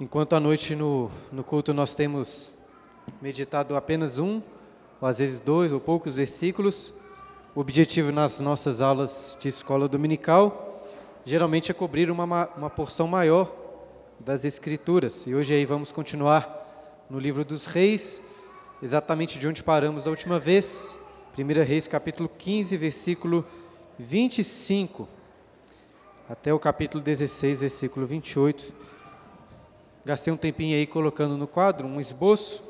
Enquanto à noite no, no culto nós temos meditado apenas um, ou às vezes dois ou poucos versículos, o objetivo nas nossas aulas de escola dominical geralmente é cobrir uma, uma porção maior das Escrituras. E hoje aí vamos continuar no livro dos Reis, exatamente de onde paramos a última vez, 1 Reis capítulo 15, versículo 25, até o capítulo 16, versículo 28. Gastei um tempinho aí colocando no quadro um esboço.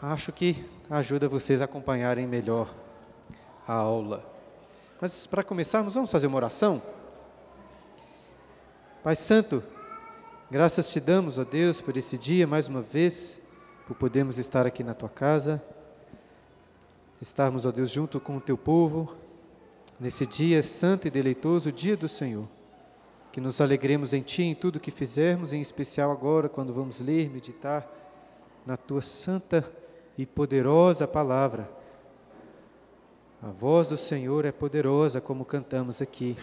Acho que ajuda vocês a acompanharem melhor a aula. Mas para começarmos, vamos fazer uma oração? Pai Santo, graças te damos, ó Deus, por esse dia mais uma vez, por podermos estar aqui na tua casa, estarmos, ó Deus, junto com o teu povo, nesse dia santo e deleitoso, dia do Senhor que nos alegremos em Ti em tudo que fizermos, em especial agora, quando vamos ler, meditar na Tua santa e poderosa palavra. A voz do Senhor é poderosa, como cantamos aqui,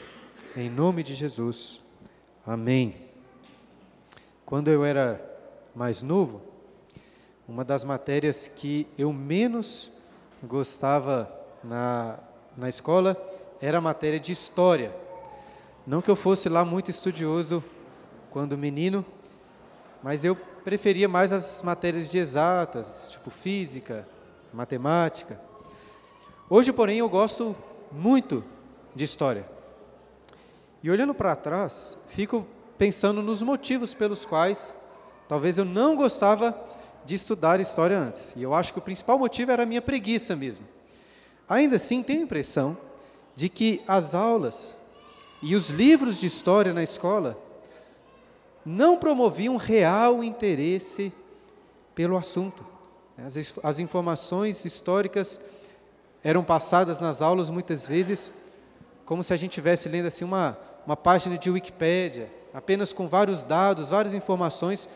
em nome de Jesus. Amém. Quando eu era mais novo, uma das matérias que eu menos gostava na, na escola era a matéria de história. Não que eu fosse lá muito estudioso quando menino, mas eu preferia mais as matérias de exatas, tipo física, matemática. Hoje, porém, eu gosto muito de história. E olhando para trás, fico pensando nos motivos pelos quais talvez eu não gostava de estudar história antes. E eu acho que o principal motivo era a minha preguiça mesmo. Ainda assim, tenho a impressão de que as aulas e os livros de história na escola não promoviam real interesse pelo assunto. As, as informações históricas eram passadas nas aulas muitas vezes como se a gente estivesse lendo assim uma, uma página de Wikipédia, apenas com vários dados, várias informações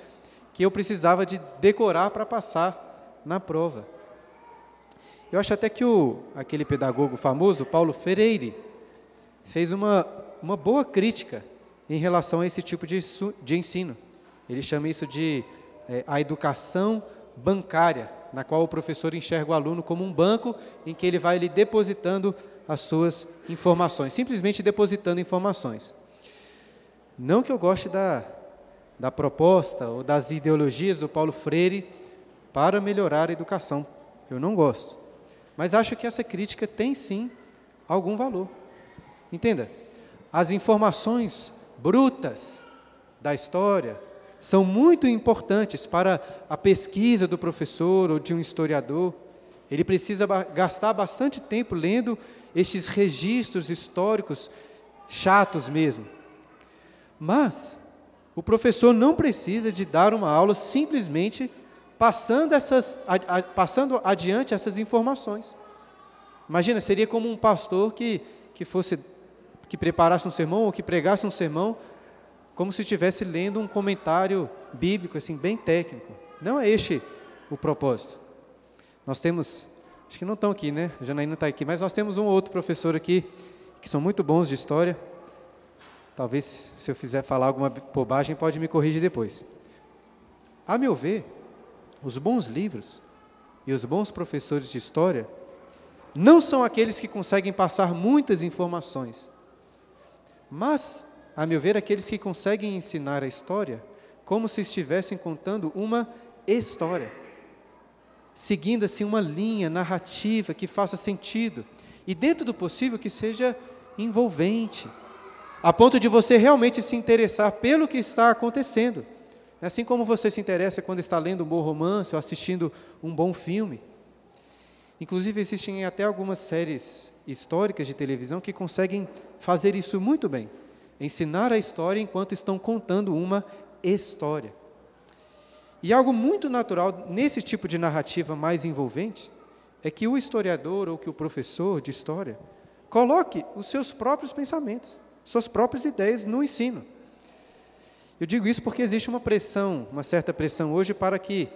que eu precisava de decorar para passar na prova. Eu acho até que o, aquele pedagogo famoso, Paulo Freire, fez uma uma boa crítica em relação a esse tipo de, de ensino. Ele chama isso de é, a educação bancária, na qual o professor enxerga o aluno como um banco em que ele vai lhe depositando as suas informações, simplesmente depositando informações. Não que eu goste da, da proposta ou das ideologias do Paulo Freire para melhorar a educação, eu não gosto. Mas acho que essa crítica tem sim algum valor. Entenda, as informações brutas da história são muito importantes para a pesquisa do professor ou de um historiador. Ele precisa gastar bastante tempo lendo estes registros históricos chatos mesmo. Mas o professor não precisa de dar uma aula simplesmente passando, essas, a, a, passando adiante essas informações. Imagina, seria como um pastor que, que fosse que preparasse um sermão ou que pregasse um sermão como se estivesse lendo um comentário bíblico, assim, bem técnico. Não é este o propósito. Nós temos, acho que não estão aqui, né? A Janaína está aqui, mas nós temos um ou outro professor aqui que são muito bons de história. Talvez, se eu fizer falar alguma bobagem, pode me corrigir depois. A meu ver, os bons livros e os bons professores de história não são aqueles que conseguem passar muitas informações, mas, a meu ver, aqueles que conseguem ensinar a história como se estivessem contando uma história, seguindo assim uma linha narrativa que faça sentido e, dentro do possível, que seja envolvente, a ponto de você realmente se interessar pelo que está acontecendo. Assim como você se interessa quando está lendo um bom romance ou assistindo um bom filme. Inclusive, existem até algumas séries históricas de televisão que conseguem fazer isso muito bem. Ensinar a história enquanto estão contando uma história. E algo muito natural nesse tipo de narrativa mais envolvente é que o historiador ou que o professor de história coloque os seus próprios pensamentos, suas próprias ideias no ensino. Eu digo isso porque existe uma pressão, uma certa pressão hoje para que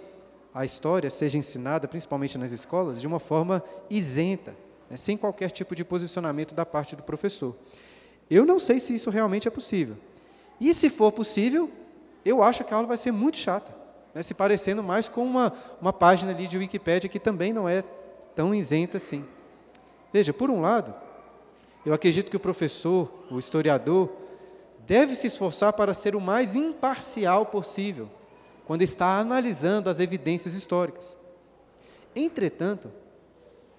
a história seja ensinada, principalmente nas escolas, de uma forma isenta, né, sem qualquer tipo de posicionamento da parte do professor. Eu não sei se isso realmente é possível. E se for possível, eu acho que a aula vai ser muito chata, né, se parecendo mais com uma, uma página ali de Wikipédia que também não é tão isenta assim. Veja, por um lado, eu acredito que o professor, o historiador, deve se esforçar para ser o mais imparcial possível quando está analisando as evidências históricas. Entretanto,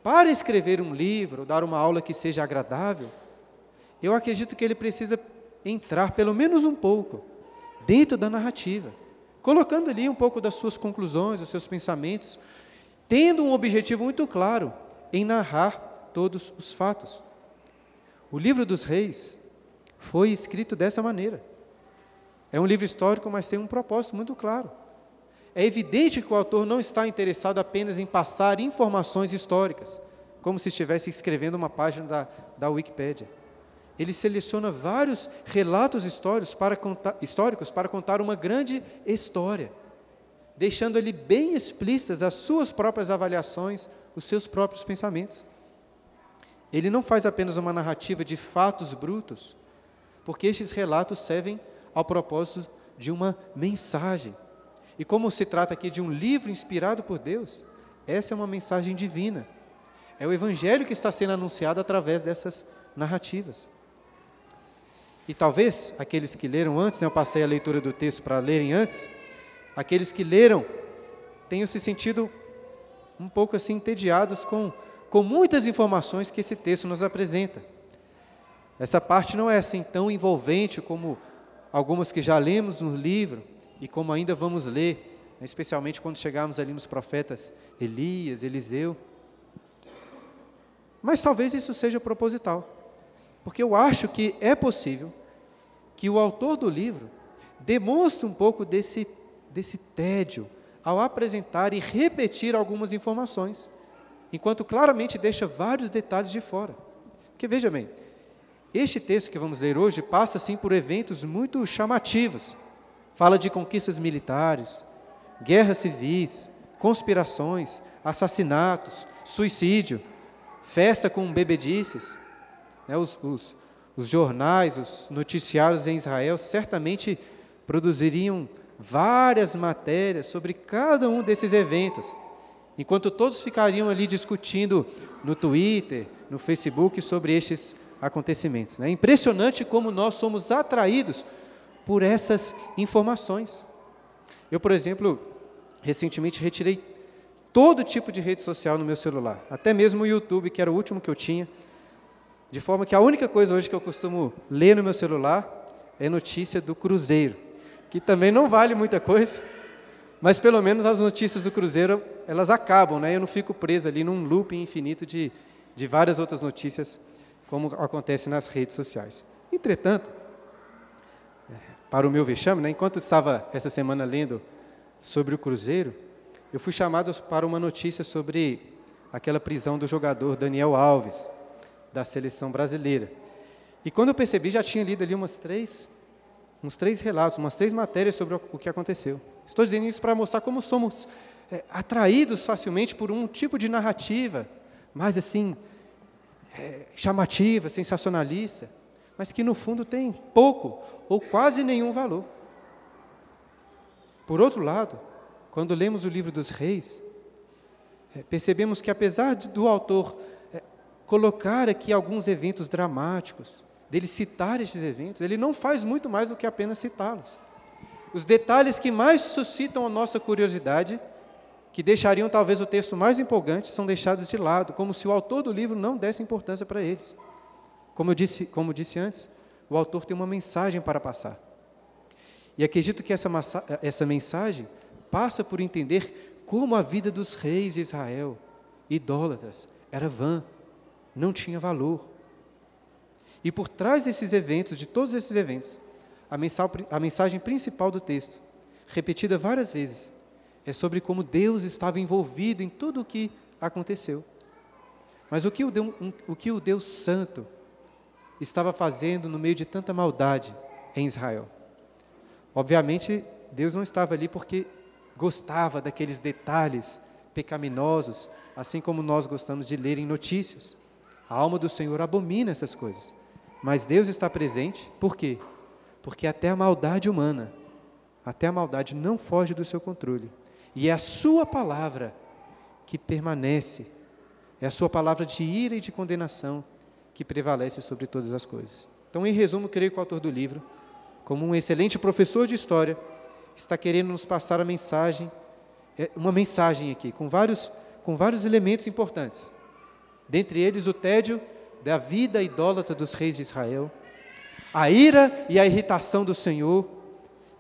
para escrever um livro, ou dar uma aula que seja agradável, eu acredito que ele precisa entrar pelo menos um pouco dentro da narrativa, colocando ali um pouco das suas conclusões, dos seus pensamentos, tendo um objetivo muito claro em narrar todos os fatos. O livro dos reis foi escrito dessa maneira. É um livro histórico, mas tem um propósito muito claro. É evidente que o autor não está interessado apenas em passar informações históricas, como se estivesse escrevendo uma página da, da Wikipédia. Ele seleciona vários relatos históricos para, contar, históricos para contar uma grande história, deixando ali bem explícitas as suas próprias avaliações, os seus próprios pensamentos. Ele não faz apenas uma narrativa de fatos brutos, porque estes relatos servem ao propósito de uma mensagem. E como se trata aqui de um livro inspirado por Deus, essa é uma mensagem divina. É o evangelho que está sendo anunciado através dessas narrativas. E talvez aqueles que leram antes, né, eu passei a leitura do texto para lerem antes, aqueles que leram tenham se sentido um pouco assim entediados com, com muitas informações que esse texto nos apresenta. Essa parte não é assim tão envolvente como algumas que já lemos no livro e como ainda vamos ler, né, especialmente quando chegarmos ali nos profetas Elias, Eliseu. Mas talvez isso seja proposital, porque eu acho que é possível que o autor do livro demonstre um pouco desse, desse tédio ao apresentar e repetir algumas informações, enquanto claramente deixa vários detalhes de fora. Porque veja bem, este texto que vamos ler hoje passa assim por eventos muito chamativos. Fala de conquistas militares, guerras civis, conspirações, assassinatos, suicídio, festa com bebedices. Né, os, os, os jornais, os noticiários em Israel certamente produziriam várias matérias sobre cada um desses eventos, enquanto todos ficariam ali discutindo no Twitter, no Facebook sobre estes acontecimentos. É impressionante como nós somos atraídos por essas informações. Eu, por exemplo, recentemente retirei todo tipo de rede social no meu celular, até mesmo o YouTube, que era o último que eu tinha, de forma que a única coisa hoje que eu costumo ler no meu celular é notícia do Cruzeiro, que também não vale muita coisa, mas pelo menos as notícias do Cruzeiro, elas acabam, né? Eu não fico preso ali num loop infinito de, de várias outras notícias como acontece nas redes sociais. Entretanto, para o meu vexame, né, enquanto estava essa semana lendo sobre o Cruzeiro, eu fui chamado para uma notícia sobre aquela prisão do jogador Daniel Alves, da seleção brasileira. E quando eu percebi, já tinha lido ali umas três, uns três relatos, umas três matérias sobre o que aconteceu. Estou dizendo isso para mostrar como somos é, atraídos facilmente por um tipo de narrativa, mais assim, é, chamativa, sensacionalista, mas que no fundo tem pouco ou quase nenhum valor. Por outro lado, quando lemos o livro dos reis, é, percebemos que apesar do autor é, colocar aqui alguns eventos dramáticos, dele citar estes eventos, ele não faz muito mais do que apenas citá-los. Os detalhes que mais suscitam a nossa curiosidade que deixariam talvez o texto mais empolgante, são deixados de lado, como se o autor do livro não desse importância para eles. Como eu disse, como disse antes, o autor tem uma mensagem para passar. E acredito que essa, essa mensagem passa por entender como a vida dos reis de Israel, idólatras, era vã, não tinha valor. E por trás desses eventos, de todos esses eventos, a mensagem, a mensagem principal do texto, repetida várias vezes, é sobre como Deus estava envolvido em tudo o que aconteceu. Mas o que o Deus, o que o Deus Santo estava fazendo no meio de tanta maldade em Israel? Obviamente, Deus não estava ali porque gostava daqueles detalhes pecaminosos, assim como nós gostamos de ler em notícias. A alma do Senhor abomina essas coisas. Mas Deus está presente, por quê? Porque até a maldade humana até a maldade não foge do seu controle. E é a sua palavra que permanece, é a sua palavra de ira e de condenação que prevalece sobre todas as coisas. Então, em resumo, creio que o autor do livro, como um excelente professor de história, está querendo nos passar a mensagem, é, uma mensagem aqui, com vários, com vários elementos importantes. Dentre eles, o tédio da vida idólatra dos reis de Israel, a ira e a irritação do Senhor,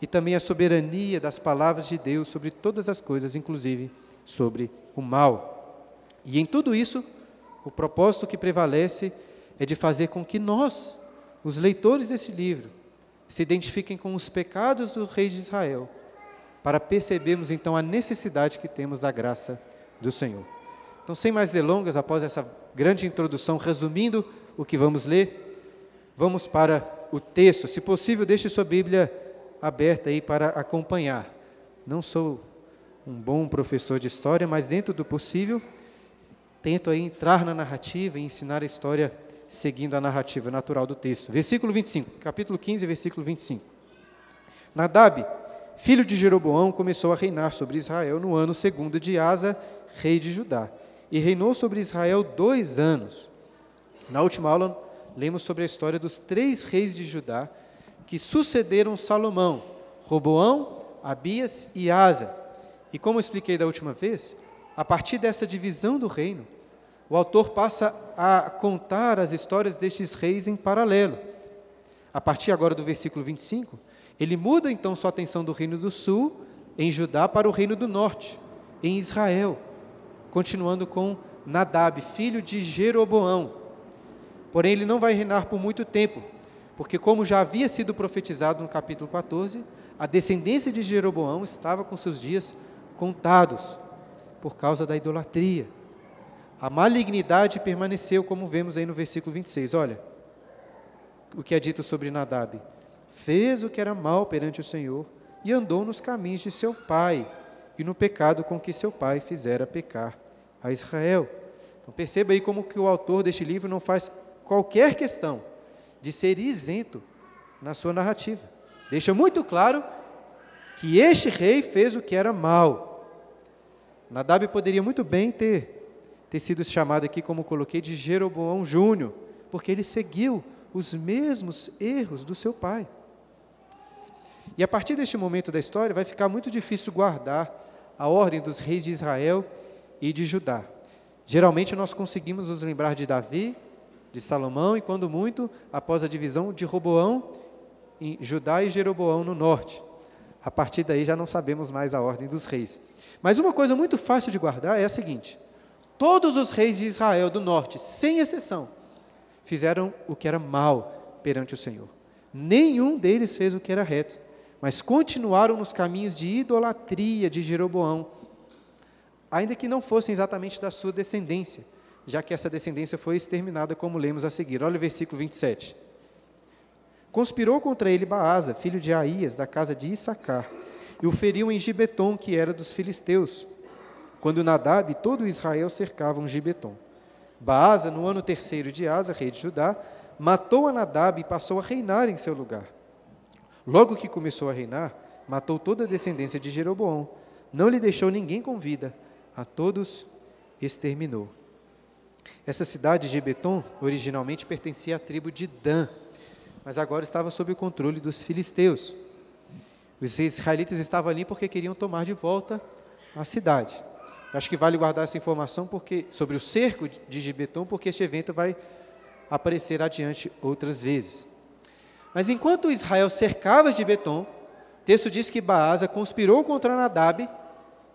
e também a soberania das palavras de Deus sobre todas as coisas, inclusive sobre o mal. E em tudo isso, o propósito que prevalece é de fazer com que nós, os leitores desse livro, se identifiquem com os pecados do rei de Israel, para percebermos então a necessidade que temos da graça do Senhor. Então, sem mais delongas, após essa grande introdução, resumindo o que vamos ler, vamos para o texto. Se possível, deixe sua Bíblia aberta aí para acompanhar. Não sou um bom professor de história, mas dentro do possível, tento aí entrar na narrativa e ensinar a história seguindo a narrativa natural do texto. Versículo 25, capítulo 15, versículo 25. Nadab, filho de Jeroboão, começou a reinar sobre Israel no ano segundo de Asa, rei de Judá, e reinou sobre Israel dois anos. Na última aula, lemos sobre a história dos três reis de Judá que sucederam Salomão: Roboão, Abias e Asa. E como expliquei da última vez, a partir dessa divisão do reino, o autor passa a contar as histórias destes reis em paralelo. A partir agora do versículo 25, ele muda então sua atenção do reino do sul, em Judá, para o reino do norte, em Israel, continuando com Nadab, filho de Jeroboão. Porém, ele não vai reinar por muito tempo, porque, como já havia sido profetizado no capítulo 14, a descendência de Jeroboão estava com seus dias contados por causa da idolatria. A malignidade permaneceu, como vemos aí no versículo 26. Olha, o que é dito sobre Nadab: fez o que era mal perante o Senhor e andou nos caminhos de seu pai e no pecado com que seu pai fizera pecar a Israel. Então perceba aí como que o autor deste livro não faz qualquer questão de ser isento na sua narrativa. Deixa muito claro que este rei fez o que era mal. Nadab poderia muito bem ter ter sido chamado aqui, como coloquei, de Jeroboão Júnior, porque ele seguiu os mesmos erros do seu pai. E a partir deste momento da história, vai ficar muito difícil guardar a ordem dos reis de Israel e de Judá. Geralmente nós conseguimos nos lembrar de Davi, de Salomão e, quando muito, após a divisão de Roboão em Judá e Jeroboão no norte. A partir daí já não sabemos mais a ordem dos reis. Mas uma coisa muito fácil de guardar é a seguinte: Todos os reis de Israel do norte, sem exceção, fizeram o que era mal perante o Senhor. Nenhum deles fez o que era reto, mas continuaram nos caminhos de idolatria de Jeroboão, ainda que não fossem exatamente da sua descendência, já que essa descendência foi exterminada, como lemos a seguir. Olha o versículo 27. Conspirou contra ele Baasa, filho de Aías, da casa de Issacar, e o feriu em Gibeton, que era dos filisteus quando Nadab e todo Israel cercavam Gibeton. Baasa, no ano terceiro de Asa, rei de Judá, matou a Nadab e passou a reinar em seu lugar. Logo que começou a reinar, matou toda a descendência de Jeroboão, não lhe deixou ninguém com vida, a todos exterminou. Essa cidade, Gibeton, originalmente pertencia à tribo de Dan, mas agora estava sob o controle dos filisteus. Os israelitas estavam ali porque queriam tomar de volta a cidade. Acho que vale guardar essa informação porque sobre o cerco de Gibeton, porque este evento vai aparecer adiante outras vezes. Mas enquanto Israel cercava Gibeton, o texto diz que Baasa conspirou contra Nadab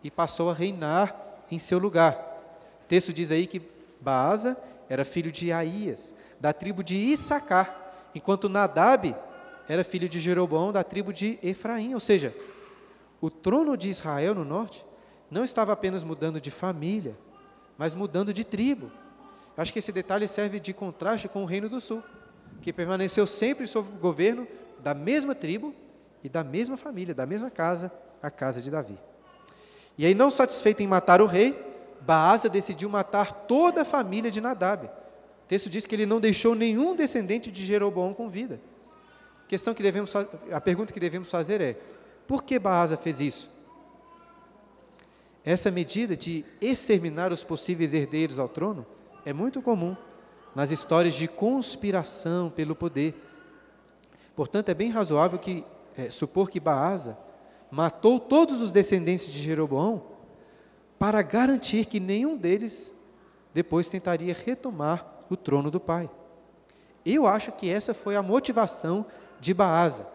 e passou a reinar em seu lugar. O texto diz aí que Baasa era filho de Aías, da tribo de Issacar, enquanto Nadab era filho de Jeroboão, da tribo de Efraim. Ou seja, o trono de Israel no norte não estava apenas mudando de família, mas mudando de tribo. Acho que esse detalhe serve de contraste com o Reino do Sul, que permaneceu sempre sob o governo da mesma tribo e da mesma família, da mesma casa, a casa de Davi. E aí, não satisfeito em matar o rei, Baasa decidiu matar toda a família de Nadab. O texto diz que ele não deixou nenhum descendente de Jeroboão com vida. A, questão que devemos, a pergunta que devemos fazer é: Por que Baasa fez isso? Essa medida de exterminar os possíveis herdeiros ao trono é muito comum nas histórias de conspiração pelo poder. Portanto, é bem razoável que é, supor que Baasa matou todos os descendentes de Jeroboão para garantir que nenhum deles depois tentaria retomar o trono do pai. Eu acho que essa foi a motivação de Baasa.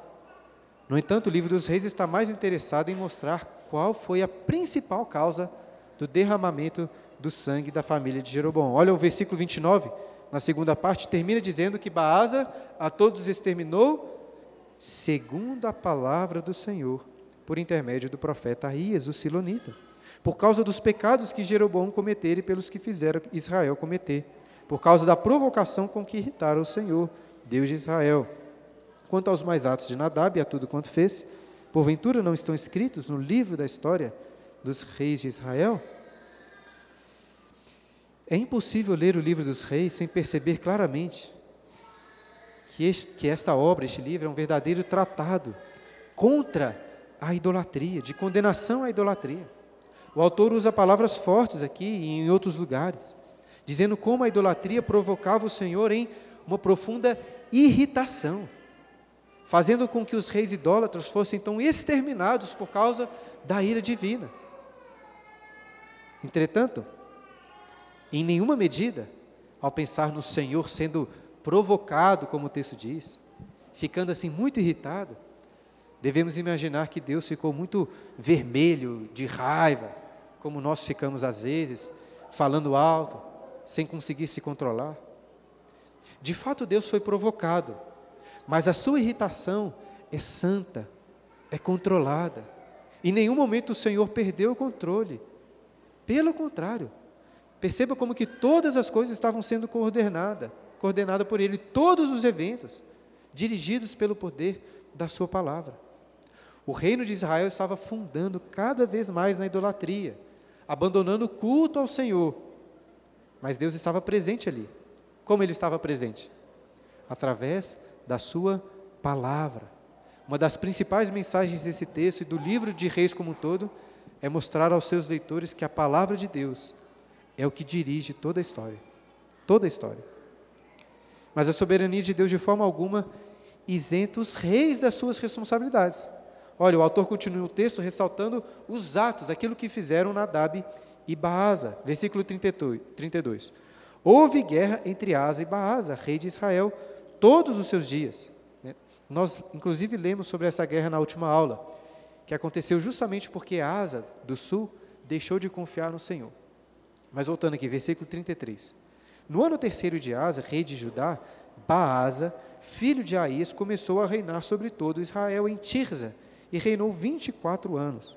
No entanto, o livro dos reis está mais interessado em mostrar qual foi a principal causa do derramamento do sangue da família de Jeroboão. Olha o versículo 29, na segunda parte, termina dizendo que Baasa a todos exterminou, segundo a palavra do Senhor, por intermédio do profeta Aías, o Silonita, por causa dos pecados que Jeroboão cometera e pelos que fizeram Israel cometer, por causa da provocação com que irritaram o Senhor, Deus de Israel. Quanto aos mais atos de Nadab e a tudo quanto fez, porventura não estão escritos no livro da história dos reis de Israel? É impossível ler o livro dos reis sem perceber claramente que, este, que esta obra, este livro, é um verdadeiro tratado contra a idolatria, de condenação à idolatria. O autor usa palavras fortes aqui e em outros lugares, dizendo como a idolatria provocava o Senhor em uma profunda irritação fazendo com que os reis idólatras fossem então exterminados por causa da ira divina. Entretanto, em nenhuma medida, ao pensar no Senhor sendo provocado, como o texto diz, ficando assim muito irritado, devemos imaginar que Deus ficou muito vermelho, de raiva, como nós ficamos às vezes, falando alto, sem conseguir se controlar. De fato, Deus foi provocado mas a sua irritação é santa, é controlada. Em nenhum momento o Senhor perdeu o controle. Pelo contrário, perceba como que todas as coisas estavam sendo coordenadas, coordenadas por Ele, todos os eventos, dirigidos pelo poder da Sua palavra. O reino de Israel estava fundando cada vez mais na idolatria, abandonando o culto ao Senhor. Mas Deus estava presente ali. Como Ele estava presente? Através da sua palavra. Uma das principais mensagens desse texto e do livro de Reis como um todo é mostrar aos seus leitores que a palavra de Deus é o que dirige toda a história. Toda a história. Mas a soberania de Deus, de forma alguma, isenta os reis das suas responsabilidades. Olha, o autor continua o texto ressaltando os atos, aquilo que fizeram Nadab e Baasa. Versículo 32. Houve guerra entre Asa e Baasa, rei de Israel, todos os seus dias. Né? Nós, inclusive, lemos sobre essa guerra na última aula, que aconteceu justamente porque Asa, do sul, deixou de confiar no Senhor. Mas voltando aqui, versículo 33. No ano terceiro de Asa, rei de Judá, Baasa, filho de Aís, começou a reinar sobre todo Israel em Tirza, e reinou 24 anos.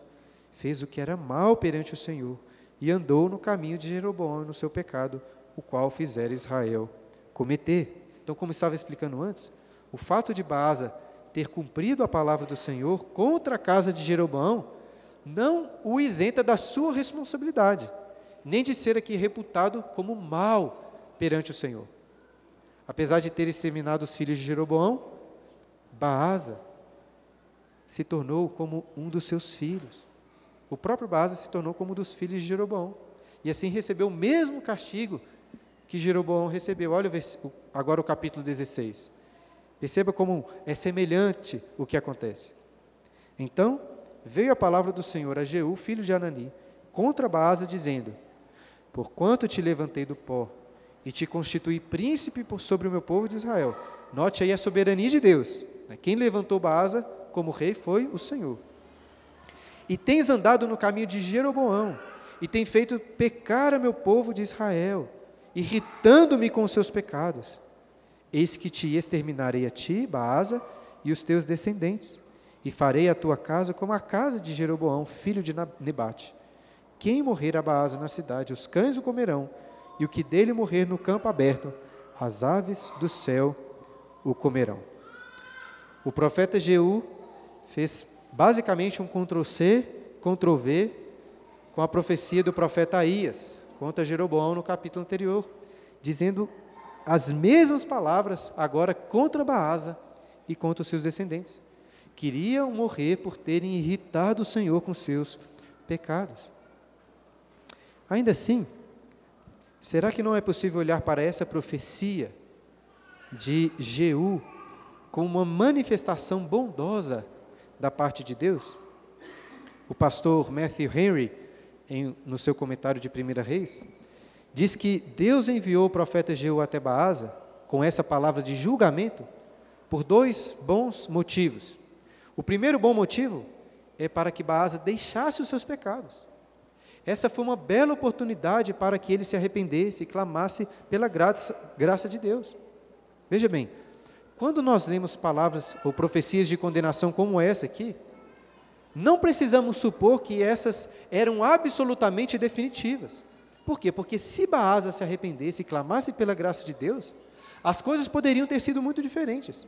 Fez o que era mal perante o Senhor, e andou no caminho de Jeroboão no seu pecado, o qual fizera Israel cometer. Então, como estava explicando antes, o fato de Baasa ter cumprido a palavra do Senhor contra a casa de Jeroboão não o isenta da sua responsabilidade, nem de ser aqui reputado como mal perante o Senhor. Apesar de ter exterminado os filhos de Jeroboão, Baasa se tornou como um dos seus filhos. O próprio Baasa se tornou como um dos filhos de Jeroboão. E assim recebeu o mesmo castigo que Jeroboão recebeu. Olha agora o capítulo 16. Perceba como é semelhante o que acontece. Então, veio a palavra do Senhor a Jeú, filho de Anani, contra Baasa, dizendo: Porquanto te levantei do pó e te constituí príncipe sobre o meu povo de Israel. Note aí a soberania de Deus. Né? Quem levantou Baasa como rei foi o Senhor. E tens andado no caminho de Jeroboão, e tem feito pecar a meu povo de Israel irritando-me com os seus pecados. Eis que te exterminarei a ti, Baasa, e os teus descendentes, e farei a tua casa como a casa de Jeroboão, filho de Nebate. Quem morrer a Baasa na cidade, os cães o comerão, e o que dele morrer no campo aberto, as aves do céu o comerão. O profeta Jeú fez basicamente um Ctrl-C, Ctrl-V com a profecia do profeta Aías, contra Jeroboão no capítulo anterior, dizendo as mesmas palavras agora contra Baasa e contra os seus descendentes. queriam morrer por terem irritado o Senhor com seus pecados. Ainda assim, será que não é possível olhar para essa profecia de Jeú como uma manifestação bondosa da parte de Deus? O pastor Matthew Henry, em, no seu comentário de 1 Reis, diz que Deus enviou o profeta Jeú até Baasa com essa palavra de julgamento por dois bons motivos. O primeiro bom motivo é para que Baasa deixasse os seus pecados. Essa foi uma bela oportunidade para que ele se arrependesse e clamasse pela graça, graça de Deus. Veja bem, quando nós lemos palavras ou profecias de condenação como essa aqui, não precisamos supor que essas eram absolutamente definitivas. Por quê? Porque se Baasa se arrependesse e clamasse pela graça de Deus, as coisas poderiam ter sido muito diferentes.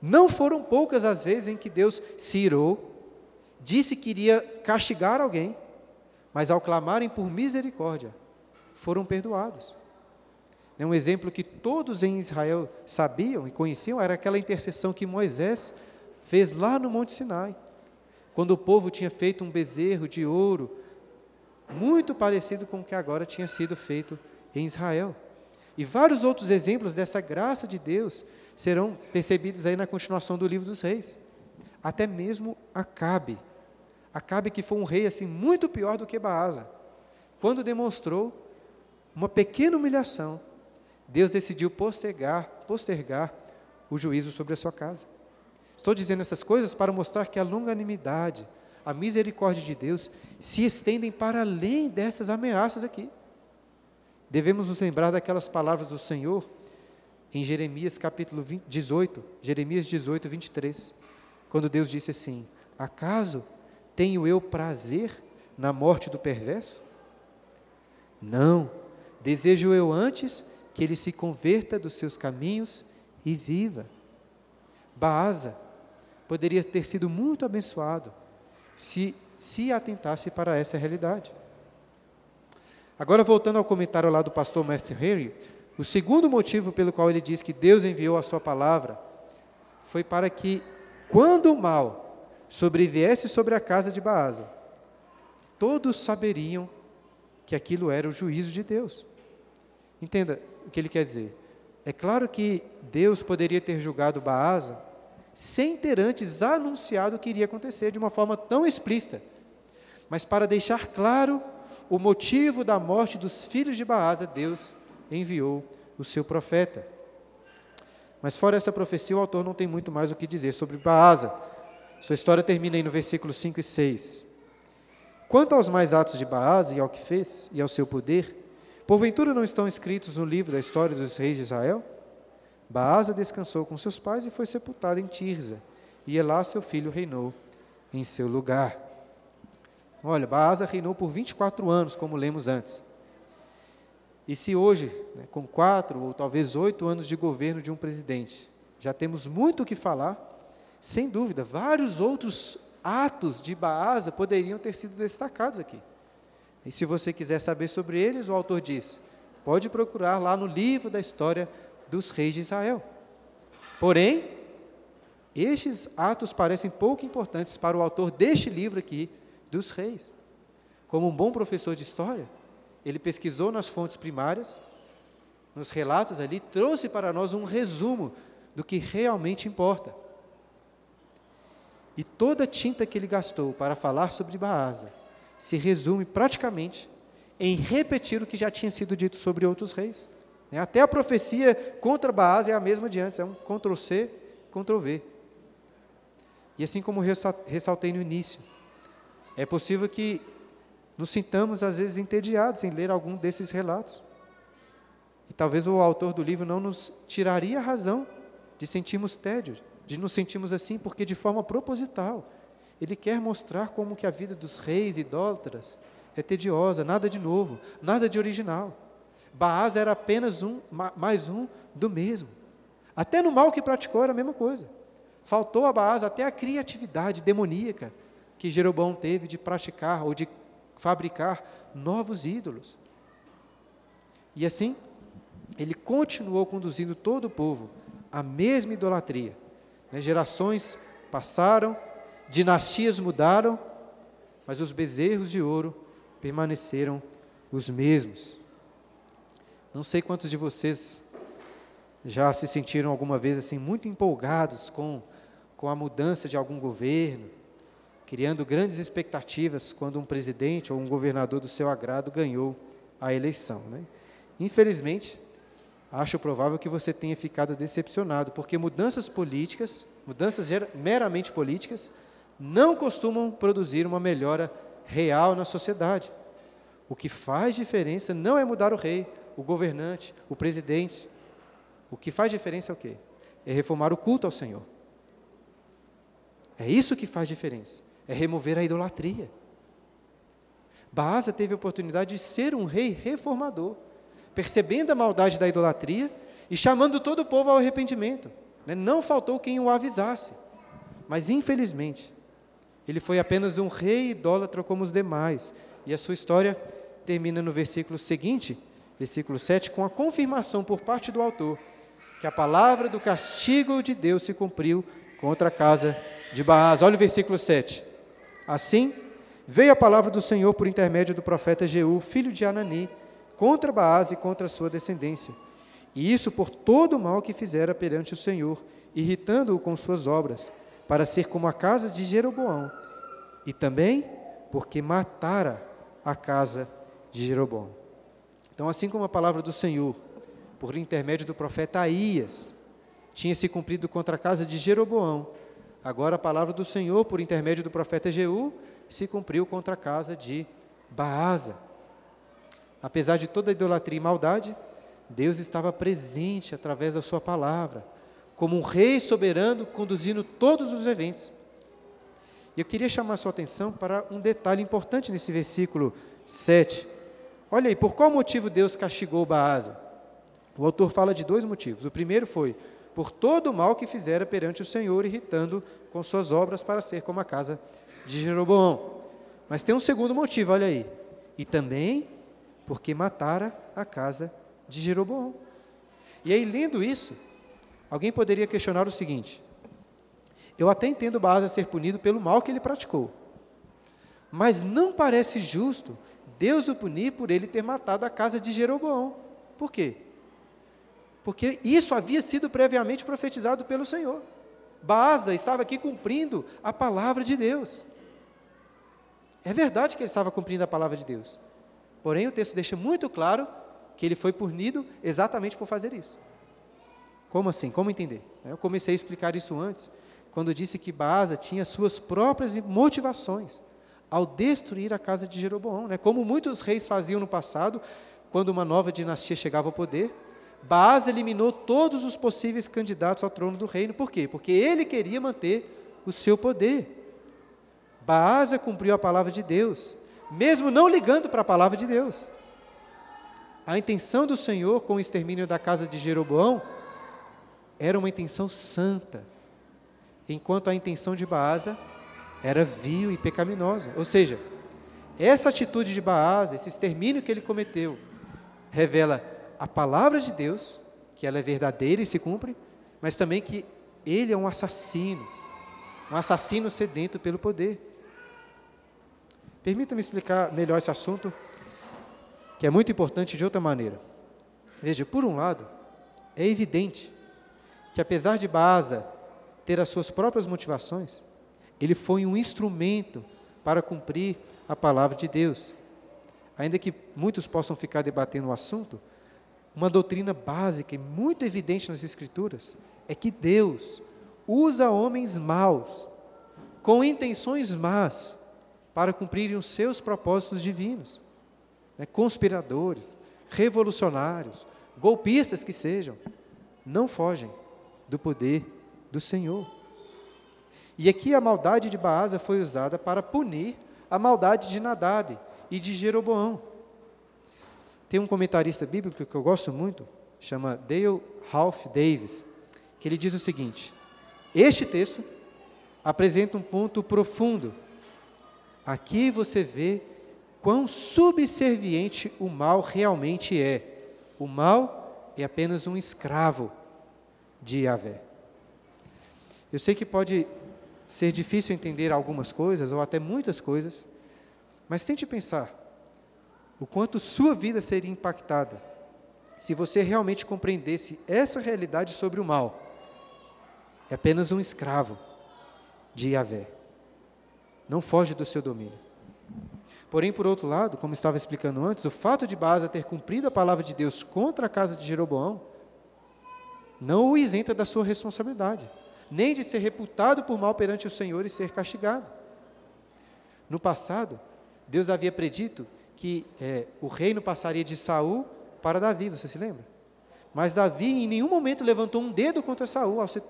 Não foram poucas as vezes em que Deus se irou, disse que iria castigar alguém, mas ao clamarem por misericórdia, foram perdoados. É um exemplo que todos em Israel sabiam e conheciam era aquela intercessão que Moisés fez lá no Monte Sinai, quando o povo tinha feito um bezerro de ouro, muito parecido com o que agora tinha sido feito em Israel. E vários outros exemplos dessa graça de Deus serão percebidos aí na continuação do livro dos reis. Até mesmo Acabe. Acabe que foi um rei assim muito pior do que Baasa. Quando demonstrou uma pequena humilhação, Deus decidiu postergar, postergar o juízo sobre a sua casa. Estou dizendo essas coisas para mostrar que a longanimidade, a misericórdia de Deus se estendem para além dessas ameaças aqui. Devemos nos lembrar daquelas palavras do Senhor em Jeremias capítulo 20, 18, Jeremias 18, 23, quando Deus disse assim: Acaso tenho eu prazer na morte do perverso? Não, desejo eu antes que ele se converta dos seus caminhos e viva. Baasa poderia ter sido muito abençoado se se atentasse para essa realidade. Agora, voltando ao comentário lá do pastor Mestre Henry, o segundo motivo pelo qual ele diz que Deus enviou a sua palavra foi para que, quando o mal sobreviesse sobre a casa de Baasa, todos saberiam que aquilo era o juízo de Deus. Entenda o que ele quer dizer. É claro que Deus poderia ter julgado Baasa sem ter antes anunciado o que iria acontecer de uma forma tão explícita. Mas para deixar claro o motivo da morte dos filhos de Baasa, Deus enviou o seu profeta. Mas fora essa profecia, o autor não tem muito mais o que dizer sobre Baasa. Sua história termina aí no versículo 5 e 6. Quanto aos mais atos de Baasa e ao que fez e ao seu poder, porventura não estão escritos no livro da história dos reis de Israel? Baasa descansou com seus pais e foi sepultado em Tirza, e lá seu filho reinou em seu lugar. Olha, Baasa reinou por 24 anos, como lemos antes. E se hoje, né, com quatro ou talvez oito anos de governo de um presidente, já temos muito o que falar, sem dúvida, vários outros atos de Baasa poderiam ter sido destacados aqui. E se você quiser saber sobre eles, o autor diz: pode procurar lá no livro da história dos reis de Israel. Porém, estes atos parecem pouco importantes para o autor deste livro aqui, dos reis. Como um bom professor de história, ele pesquisou nas fontes primárias, nos relatos ali, trouxe para nós um resumo do que realmente importa. E toda a tinta que ele gastou para falar sobre Baasa se resume praticamente em repetir o que já tinha sido dito sobre outros reis. Né? Até a profecia contra Baasa é a mesma de antes, é um Ctrl-C, Ctrl-V. E assim como ressaltei no início, é possível que nos sintamos às vezes entediados em ler algum desses relatos. E talvez o autor do livro não nos tiraria a razão de sentirmos tédio, de nos sentirmos assim, porque de forma proposital ele quer mostrar como que a vida dos reis idólatras é tediosa, nada de novo, nada de original. Baás era apenas um, mais um do mesmo. Até no mal que praticou era a mesma coisa. Faltou a Baás até a criatividade demoníaca que Jeroboão teve de praticar ou de fabricar novos ídolos. E assim, ele continuou conduzindo todo o povo à mesma idolatria. Né? Gerações passaram, dinastias mudaram, mas os bezerros de ouro permaneceram os mesmos. Não sei quantos de vocês já se sentiram alguma vez assim muito empolgados com, com a mudança de algum governo, criando grandes expectativas quando um presidente ou um governador do seu agrado ganhou a eleição. Né? Infelizmente, acho provável que você tenha ficado decepcionado, porque mudanças políticas, mudanças meramente políticas, não costumam produzir uma melhora real na sociedade. O que faz diferença não é mudar o rei, o governante, o presidente. O que faz diferença é o quê? É reformar o culto ao Senhor. É isso que faz diferença. É remover a idolatria. Baasa teve a oportunidade de ser um rei reformador, percebendo a maldade da idolatria e chamando todo o povo ao arrependimento. Né? Não faltou quem o avisasse. Mas, infelizmente, ele foi apenas um rei idólatra como os demais. E a sua história termina no versículo seguinte, versículo 7, com a confirmação por parte do autor que a palavra do castigo de Deus se cumpriu contra a casa de Baás. Olha o versículo 7. Assim, veio a palavra do Senhor por intermédio do profeta Jeú, filho de Anani, contra Baás e contra sua descendência. E isso por todo o mal que fizera perante o Senhor, irritando-o com suas obras, para ser como a casa de Jeroboão, e também porque matara a casa de Jeroboão. Então, assim como a palavra do Senhor, por intermédio do profeta Aías, tinha se cumprido contra a casa de Jeroboão, agora a palavra do Senhor, por intermédio do profeta Jeú, se cumpriu contra a casa de Baasa. Apesar de toda a idolatria e maldade, Deus estava presente através da sua palavra, como um rei soberano conduzindo todos os eventos. E eu queria chamar a sua atenção para um detalhe importante nesse versículo 7. Olha aí, por qual motivo Deus castigou Baasa? O autor fala de dois motivos. O primeiro foi por todo o mal que fizera perante o Senhor, irritando com suas obras para ser como a casa de Jeroboão. Mas tem um segundo motivo, olha aí. E também porque matara a casa de Jeroboão. E aí, lendo isso, alguém poderia questionar o seguinte: eu até entendo Baasa ser punido pelo mal que ele praticou, mas não parece justo Deus o punir por ele ter matado a casa de Jeroboão. Por quê? Porque isso havia sido previamente profetizado pelo Senhor. Baasa estava aqui cumprindo a palavra de Deus. É verdade que ele estava cumprindo a palavra de Deus. Porém, o texto deixa muito claro que ele foi punido exatamente por fazer isso. Como assim? Como entender? Eu comecei a explicar isso antes, quando disse que Baasa tinha suas próprias motivações ao destruir a casa de Jeroboão. Né? Como muitos reis faziam no passado, quando uma nova dinastia chegava ao poder, Baasa eliminou todos os possíveis candidatos ao trono do reino. Por quê? Porque ele queria manter o seu poder. Baasa cumpriu a palavra de Deus, mesmo não ligando para a palavra de Deus. A intenção do Senhor com o extermínio da casa de Jeroboão era uma intenção santa, enquanto a intenção de Baasa era vil e pecaminosa. Ou seja, essa atitude de Baasa, esse extermínio que ele cometeu, revela a palavra de Deus, que ela é verdadeira e se cumpre, mas também que ele é um assassino, um assassino sedento pelo poder. Permita-me explicar melhor esse assunto, que é muito importante de outra maneira. Veja, por um lado, é evidente que apesar de Baasa ter as suas próprias motivações, ele foi um instrumento para cumprir a palavra de Deus. Ainda que muitos possam ficar debatendo o assunto, uma doutrina básica e muito evidente nas Escrituras é que Deus usa homens maus, com intenções más, para cumprirem os seus propósitos divinos. Né? Conspiradores, revolucionários, golpistas que sejam, não fogem do poder do Senhor. E aqui a maldade de Baasa foi usada para punir a maldade de Nadab e de Jeroboão. Tem um comentarista bíblico que eu gosto muito, chama Dale Ralph Davis, que ele diz o seguinte: Este texto apresenta um ponto profundo. Aqui você vê quão subserviente o mal realmente é. O mal é apenas um escravo de Yahvé. Eu sei que pode ser difícil entender algumas coisas, ou até muitas coisas, mas tente pensar o quanto sua vida seria impactada se você realmente compreendesse essa realidade sobre o mal. É apenas um escravo de Yahvé. Não foge do seu domínio. Porém, por outro lado, como estava explicando antes, o fato de Baasa ter cumprido a palavra de Deus contra a casa de Jeroboão não o isenta da sua responsabilidade, nem de ser reputado por mal perante o Senhor e ser castigado. No passado, Deus havia predito que é, o reino passaria de Saul para Davi, você se lembra? Mas Davi em nenhum momento levantou um dedo contra Saul se,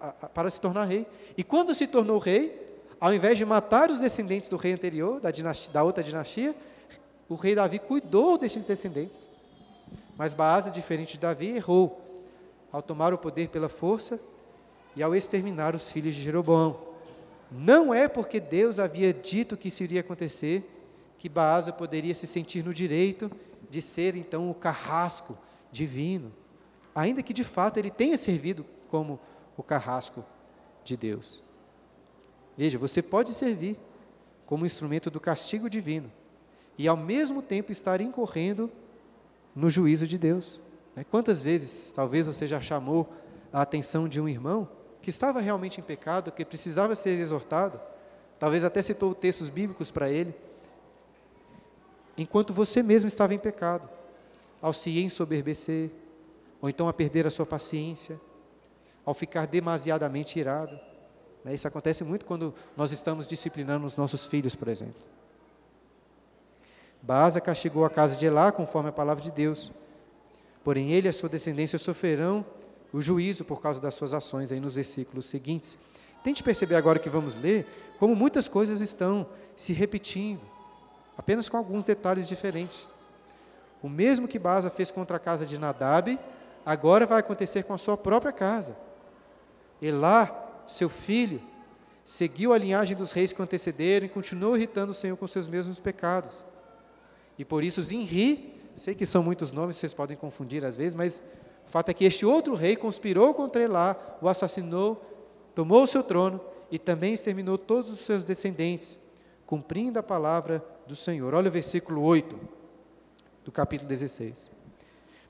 a, a, para se tornar rei. E quando se tornou rei, ao invés de matar os descendentes do rei anterior, da, dinastia, da outra dinastia, o rei Davi cuidou desses descendentes. Mas Baasa, diferente de Davi, errou ao tomar o poder pela força e ao exterminar os filhos de Jeroboão. Não é porque Deus havia dito que isso iria acontecer que Baasa poderia se sentir no direito de ser então o carrasco divino, ainda que de fato ele tenha servido como o carrasco de Deus. Veja, você pode servir como instrumento do castigo divino e ao mesmo tempo estar incorrendo no juízo de Deus. Né? Quantas vezes, talvez você já chamou a atenção de um irmão que estava realmente em pecado, que precisava ser exortado, talvez até citou textos bíblicos para ele, enquanto você mesmo estava em pecado, ao se ensoberbecer, ou então a perder a sua paciência, ao ficar demasiadamente irado. Né? Isso acontece muito quando nós estamos disciplinando os nossos filhos, por exemplo. Baasa castigou a casa de Elá conforme a palavra de Deus. Porém, ele e a sua descendência sofrerão o juízo por causa das suas ações, aí nos versículos seguintes. Tente perceber agora que vamos ler, como muitas coisas estão se repetindo, apenas com alguns detalhes diferentes. O mesmo que Baasa fez contra a casa de Nadab, agora vai acontecer com a sua própria casa. Elá seu filho, seguiu a linhagem dos reis que o antecederam e continuou irritando o Senhor com seus mesmos pecados. E por isso Zinri, sei que são muitos nomes, vocês podem confundir às vezes, mas o fato é que este outro rei conspirou contra Elá, o assassinou, tomou o seu trono e também exterminou todos os seus descendentes, cumprindo a palavra do Senhor. Olha o versículo 8 do capítulo 16.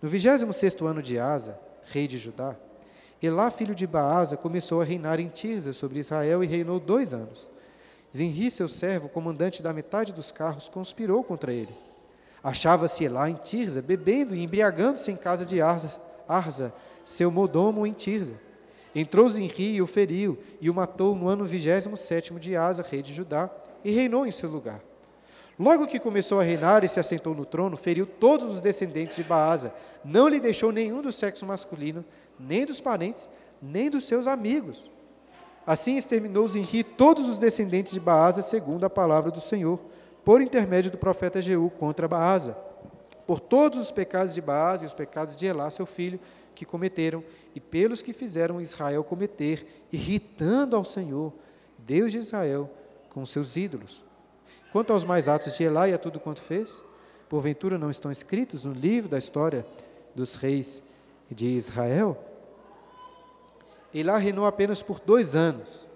No 26 ano de Asa, rei de Judá, Elá, filho de Baasa, começou a reinar em Tirza sobre Israel e reinou dois anos. Zinri, seu servo, comandante da metade dos carros, conspirou contra ele. Achava-se Elá em Tirza, bebendo e embriagando-se em casa de Arza, Arza, seu modomo em Tirza. Entrou Zinri e o feriu, e o matou no ano vigésimo sétimo de Asa, rei de Judá, e reinou em seu lugar. Logo que começou a reinar e se assentou no trono, feriu todos os descendentes de Baasa, não lhe deixou nenhum do sexo masculino, nem dos parentes, nem dos seus amigos. Assim exterminou Zinri todos os descendentes de Baasa, segundo a palavra do Senhor, por intermédio do profeta Jeú contra Baasa, por todos os pecados de Baasa e os pecados de Elá, seu filho, que cometeram, e pelos que fizeram Israel cometer, irritando ao Senhor, Deus de Israel, com seus ídolos. Quanto aos mais atos de Elá e a tudo quanto fez, porventura não estão escritos no livro da história dos reis de Israel, Elá reinou apenas por dois anos,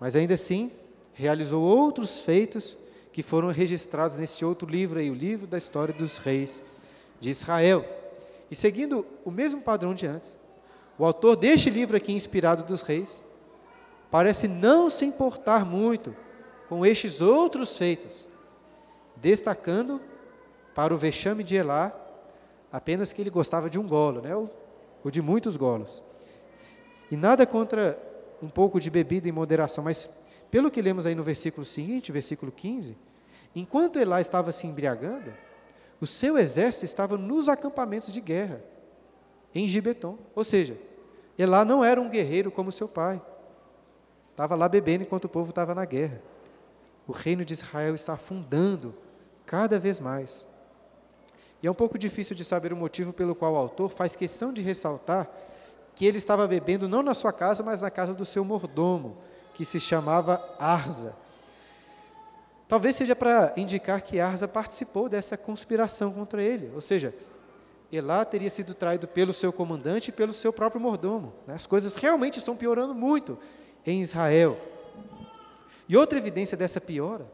mas ainda assim realizou outros feitos que foram registrados nesse outro livro aí, o livro da história dos reis de Israel. E seguindo o mesmo padrão de antes, o autor deste livro aqui, inspirado dos reis, parece não se importar muito com estes outros feitos, destacando para o vexame de Elá apenas que ele gostava de um golo, né? ou, ou de muitos golos. E nada contra um pouco de bebida em moderação, mas pelo que lemos aí no versículo seguinte, versículo 15, enquanto Elá estava se embriagando, o seu exército estava nos acampamentos de guerra, em Gibeton. Ou seja, Elá não era um guerreiro como seu pai. Estava lá bebendo enquanto o povo estava na guerra. O reino de Israel está afundando cada vez mais. E é um pouco difícil de saber o motivo pelo qual o autor faz questão de ressaltar que ele estava bebendo não na sua casa, mas na casa do seu mordomo, que se chamava Arza. Talvez seja para indicar que Arza participou dessa conspiração contra ele, ou seja, Elá teria sido traído pelo seu comandante e pelo seu próprio mordomo. Né? As coisas realmente estão piorando muito. em Israel. E outra evidência dessa piora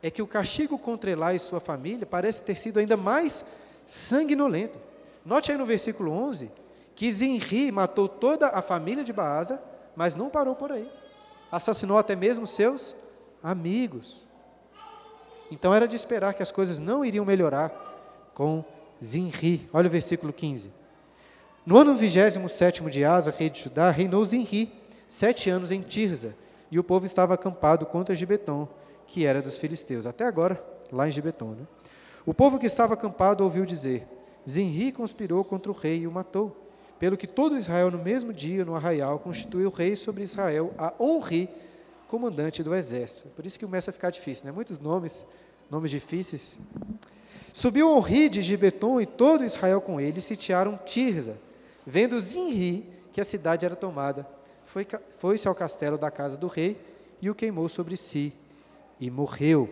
é que o castigo contra Elá e sua família parece ter sido ainda mais sanguinolento. Note aí no versículo 11 que Zinri matou toda a família de Baasa, mas não parou por aí. Assassinou até mesmo seus amigos. Então era de esperar que as coisas não iriam melhorar com Zinri. Olha o versículo 15. No ano 27 de Asa, rei de Judá, reinou Zinri, sete anos em Tirza, e o povo estava acampado contra Gibeton, que era dos filisteus. Até agora, lá em Gibeton. Né? O povo que estava acampado ouviu dizer: Zinri conspirou contra o rei e o matou. Pelo que todo Israel, no mesmo dia, no arraial, constituiu rei sobre Israel a Onri, comandante do exército. Por isso que começa a ficar difícil, né? Muitos nomes, nomes difíceis. Subiu Onri de Gibeton e todo Israel com ele, e sitiaram Tirza. Vendo Zinri que a cidade era tomada, foi-se ao castelo da casa do rei e o queimou sobre si e morreu.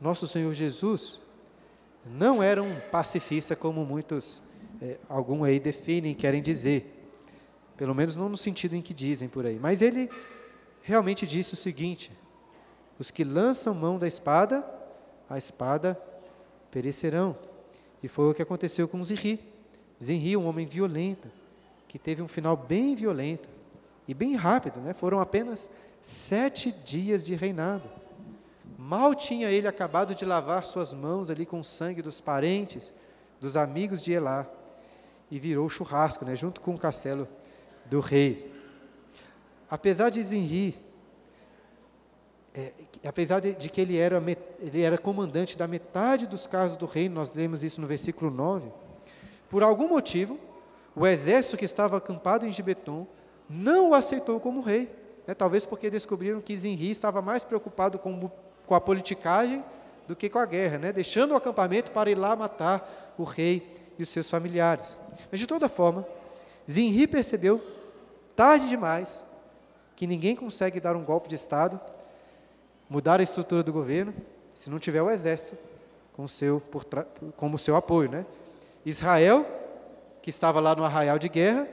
Nosso Senhor Jesus não era um pacifista como muitos, é, algum aí definem, querem dizer. Pelo menos não no sentido em que dizem por aí. Mas ele realmente disse o seguinte: os que lançam mão da espada, a espada perecerão. E foi o que aconteceu com Zinri. Zinri, um homem violento, que teve um final bem violento e bem rápido, né? foram apenas sete dias de reinado. Mal tinha ele acabado de lavar suas mãos ali com o sangue dos parentes, dos amigos de Elá, e virou churrasco, né, junto com o castelo do rei. Apesar de Zinri, é, apesar de, de, que ele era, ele era comandante da metade dos carros do reino, nós lemos isso no versículo 9, por algum motivo, o exército que estava acampado em Gibeton não o aceitou como rei né, talvez porque descobriram que Zinri estava mais preocupado com, com a politicagem do que com a guerra, né, deixando o acampamento para ir lá matar o rei e os seus familiares. Mas, de toda forma, Zinri percebeu, tarde demais, que ninguém consegue dar um golpe de Estado, mudar a estrutura do governo, se não tiver o exército seu, como seu apoio. Né? Israel, que estava lá no arraial de guerra,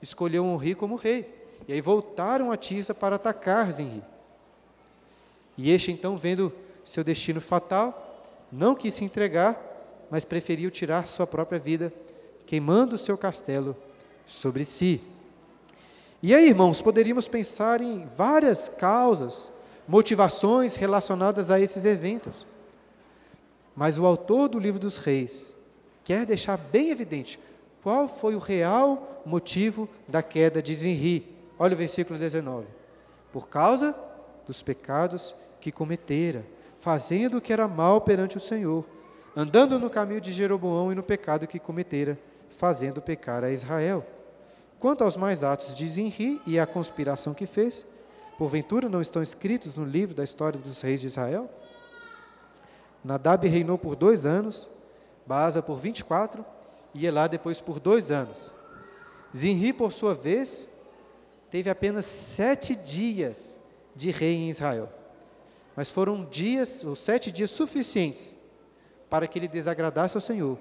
escolheu Henri como rei. E aí voltaram a Tisa para atacar Zenri. E este, então, vendo seu destino fatal, não quis se entregar, mas preferiu tirar sua própria vida, queimando seu castelo sobre si. E aí, irmãos, poderíamos pensar em várias causas, motivações relacionadas a esses eventos. Mas o autor do livro dos reis quer deixar bem evidente qual foi o real motivo da queda de Zinri. Olha o versículo 19. Por causa dos pecados que cometera, fazendo o que era mal perante o Senhor, andando no caminho de Jeroboão e no pecado que cometera, fazendo pecar a Israel. Quanto aos mais atos de Zinri e a conspiração que fez, porventura não estão escritos no livro da história dos reis de Israel? Nadab reinou por dois anos, Baasa por vinte e quatro, e Elá depois por dois anos. Zinri, por sua vez, teve apenas sete dias de rei em Israel. Mas foram dias, ou sete dias suficientes, para que ele desagradasse ao Senhor,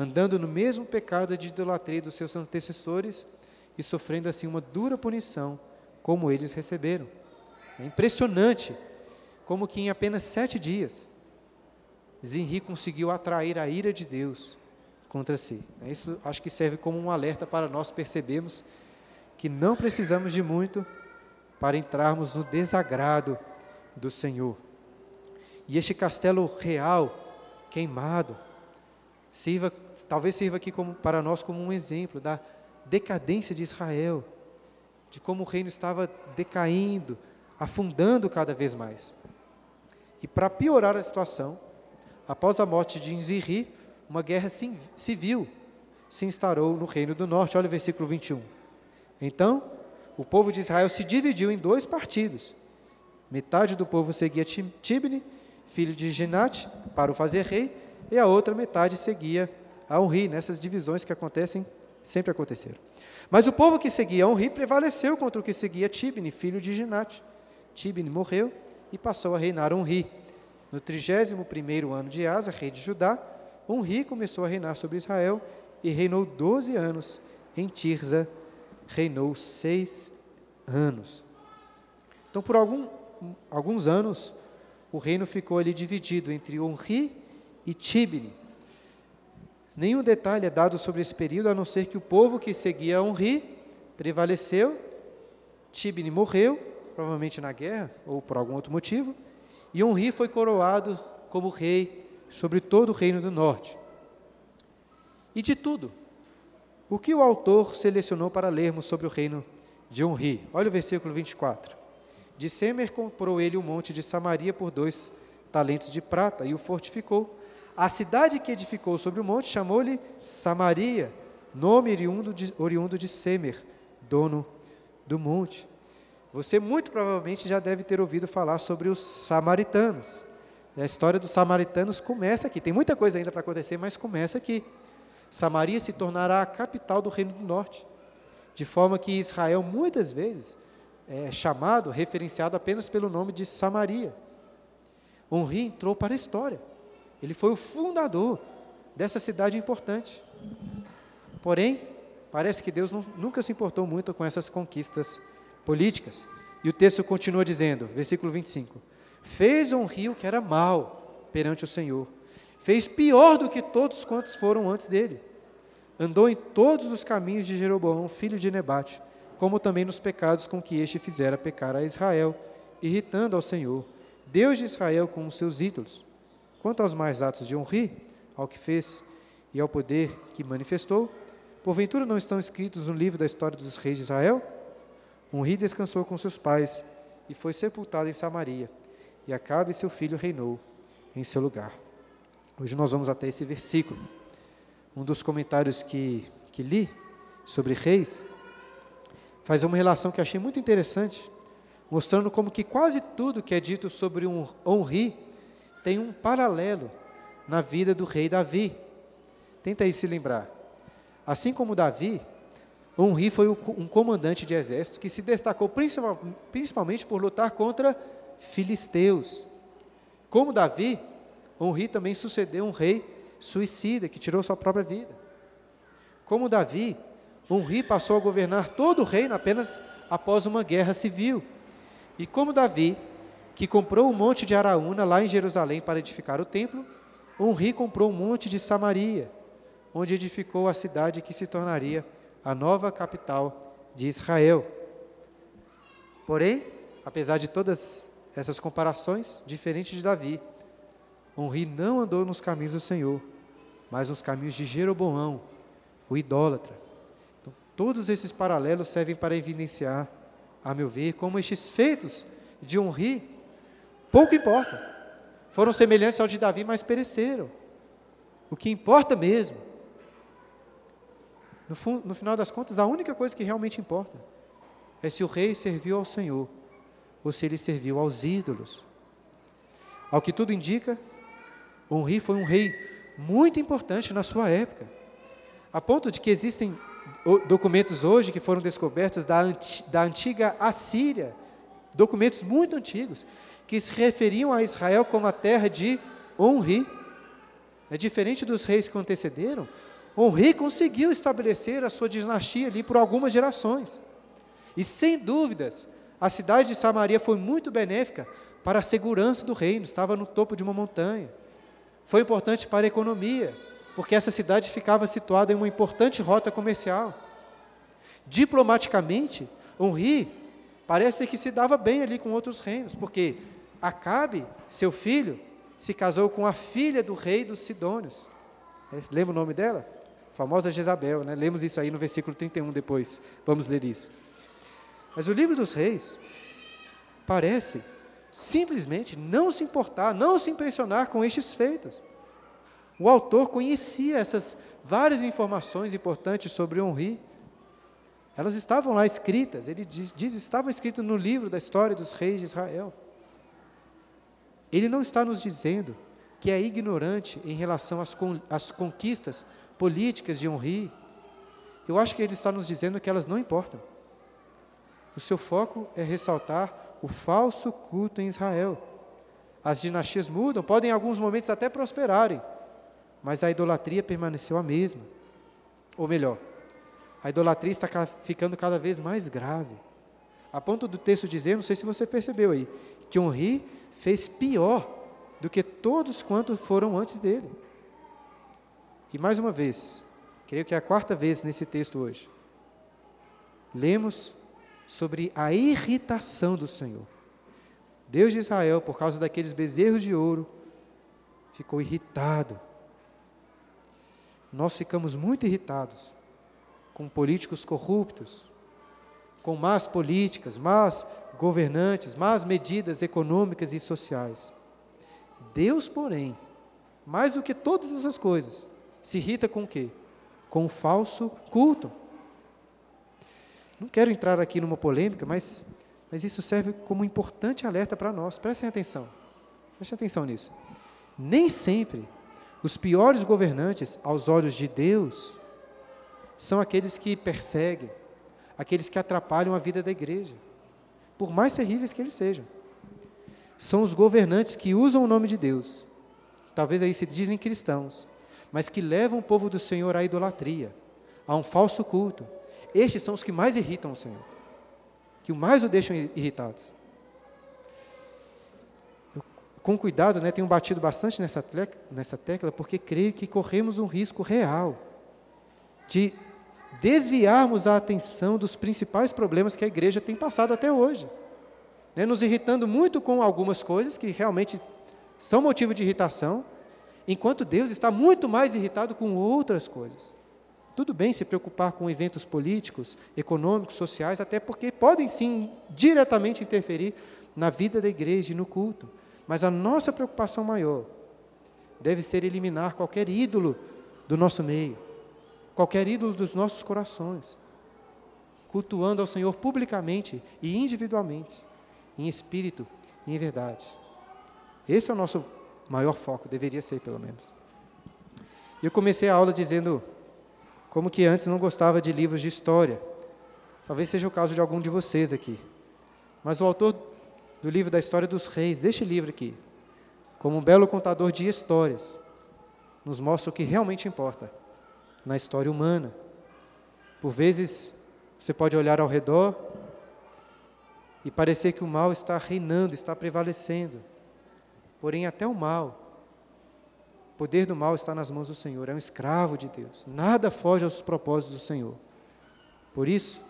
andando no mesmo pecado de idolatria dos seus antecessores e sofrendo assim uma dura punição, como eles receberam. É impressionante como que em apenas sete dias, Zinri conseguiu atrair a ira de Deus contra si. Isso acho que serve como um alerta para nós percebermos que não precisamos de muito para entrarmos no desagrado do Senhor. E este castelo real, queimado, sirva, talvez sirva aqui como, para nós como um exemplo da decadência de Israel, de como o reino estava decaindo, afundando cada vez mais. E para piorar a situação, após a morte de Inzirri, uma guerra civil se instaurou no reino do norte. Olha o versículo 21. Então, o povo de Israel se dividiu em dois partidos. Metade do povo seguia Tibni, filho de Ginate, para o fazer rei, e a outra metade seguia a Onri. Nessas divisões que acontecem, sempre aconteceram. Mas o povo que seguia Onri prevaleceu contra o que seguia Tibni, filho de Ginate. Tibni morreu e passou a reinar Onri. No 31º ano de Asa, rei de Judá, Onri começou a reinar sobre Israel e reinou doze anos em Tirza, reinou seis anos. Então, por algum, alguns anos, o reino ficou ali dividido entre Onri e Tibni. Nenhum detalhe é dado sobre esse período, a não ser que o povo que seguia Onri prevaleceu, Tibni morreu, provavelmente na guerra ou por algum outro motivo, e Onri foi coroado como rei sobre todo o reino do norte. E de tudo, o que o autor selecionou para lermos sobre o reino de Onri? Olha o versículo 24. De Semer comprou ele o monte de Samaria por dois talentos de prata e o fortificou. A cidade que edificou sobre o monte chamou-lhe Samaria, nome oriundo de, oriundo de Semer, dono do monte. Você muito provavelmente já deve ter ouvido falar sobre os samaritanos. A história dos samaritanos começa aqui. Tem muita coisa ainda para acontecer, mas começa aqui. Samaria se tornará a capital do Reino do Norte, de forma que Israel muitas vezes é chamado, referenciado apenas pelo nome de Samaria. Onri entrou para a história. Ele foi o fundador dessa cidade importante. Porém, parece que Deus não, nunca se importou muito com essas conquistas políticas. E o texto continua dizendo, versículo 25: Fez um rio que era mau perante o Senhor, fez pior do que todos quantos foram antes dele. Andou em todos os caminhos de Jeroboão, filho de Nebate, como também nos pecados com que este fizera pecar a Israel, irritando ao Senhor, Deus de Israel, com os seus ídolos. Quanto aos mais atos de Honri, ao que fez e ao poder que manifestou, porventura não estão escritos no livro da história dos reis de Israel? Honri descansou com seus pais e foi sepultado em Samaria, e Acabe seu filho reinou em seu lugar. Hoje nós vamos até esse versículo. Um dos comentários que, que li sobre reis faz uma relação que achei muito interessante, mostrando como que quase tudo que é dito sobre um Honri tem um paralelo na vida do rei Davi. Tenta aí se lembrar. Assim como Davi, Honri foi um comandante de exército que se destacou principalmente por lutar contra filisteus. Como Davi, Honri também sucedeu um rei suicida que tirou sua própria vida. Como Davi, Honri passou a governar todo o reino apenas após uma guerra civil. E como Davi, que comprou um monte de Araúna lá em Jerusalém para edificar o templo, Honri comprou um monte de Samaria, onde edificou a cidade que se tornaria a nova capital de Israel. Porém, apesar de todas essas comparações, diferente de Davi, Onri não andou nos caminhos do Senhor, mas nos caminhos de Jeroboão, o idólatra. Então, todos esses paralelos servem para evidenciar, a meu ver, como estes feitos de Onri pouco importa. Foram semelhantes ao de Davi, mas pereceram. O que importa mesmo no, no final das contas, a única coisa que realmente importa é se o rei serviu ao Senhor ou se ele serviu aos ídolos. Ao que tudo indica, Onri foi um rei muito importante na sua época, a ponto de que existem documentos hoje que foram descobertos da, da antiga Assíria, documentos muito antigos, que se referiam a Israel como a terra de Onri. É diferente dos reis que antecederam, o rei conseguiu estabelecer a sua dinastia ali por algumas gerações. E sem dúvidas, a cidade de Samaria foi muito benéfica para a segurança do reino, estava no topo de uma montanha. Foi importante para a economia, porque essa cidade ficava situada em uma importante rota comercial. Diplomaticamente, Henri parece que se dava bem ali com outros reinos, porque Acabe, seu filho, se casou com a filha do rei dos Sidônios. Lembra o nome dela? famosa Jezabel, né? Lemos isso aí no versículo 31 depois. Vamos ler isso. Mas o livro dos reis parece simplesmente não se importar, não se impressionar com estes feitos. O autor conhecia essas várias informações importantes sobre Honri. Elas estavam lá escritas, ele diz, diz estavam escritas no livro da história dos reis de Israel. Ele não está nos dizendo que é ignorante em relação às, às conquistas políticas de Henri, eu acho que ele está nos dizendo que elas não importam. O seu foco é ressaltar o falso culto em Israel. As dinastias mudam, podem em alguns momentos até prosperarem, mas a idolatria permaneceu a mesma. Ou melhor, a idolatria está ficando cada vez mais grave. A ponto do texto dizer, não sei se você percebeu aí, que Henri fez pior do que todos quantos foram antes dele. E mais uma vez, creio que é a quarta vez nesse texto hoje, lemos sobre a irritação do Senhor. Deus de Israel, por causa daqueles bezerros de ouro, ficou irritado. Nós ficamos muito irritados com políticos corruptos, com más políticas, más governantes, más medidas econômicas e sociais. Deus, porém, mais do que todas essas coisas, se irrita com o quê? Com o falso culto. Não quero entrar aqui numa polêmica, mas, mas isso serve como importante alerta para nós. Prestem atenção. Prestem atenção nisso. Nem sempre os piores governantes, aos olhos de Deus, são aqueles que perseguem, aqueles que atrapalham a vida da igreja, por mais terríveis que eles sejam. São os governantes que usam o nome de Deus, talvez aí se dizem cristãos, mas que levam o povo do Senhor à idolatria, a um falso culto. Estes são os que mais irritam o Senhor, que mais o deixam irritados. Eu, com cuidado, né, tenho batido bastante nessa, nessa tecla, porque creio que corremos um risco real de desviarmos a atenção dos principais problemas que a igreja tem passado até hoje. Né, nos irritando muito com algumas coisas que realmente são motivo de irritação, enquanto Deus está muito mais irritado com outras coisas. Tudo bem se preocupar com eventos políticos, econômicos, sociais, até porque podem sim diretamente interferir na vida da igreja e no culto. Mas a nossa preocupação maior deve ser eliminar qualquer ídolo do nosso meio, qualquer ídolo dos nossos corações, cultuando ao Senhor publicamente e individualmente, em espírito e em verdade. Esse é o nosso maior foco, deveria ser pelo menos. Eu comecei a aula dizendo como que antes não gostava de livros de história. Talvez seja o caso de algum de vocês aqui. Mas o autor do livro da história dos reis, deste livro aqui, como um belo contador de histórias, nos mostra o que realmente importa na história humana. Por vezes, você pode olhar ao redor e parecer que o mal está reinando, está prevalecendo. Porém, até o mal, o poder do mal está nas mãos do Senhor, é um escravo de Deus. Nada foge aos propósitos do Senhor. Por isso,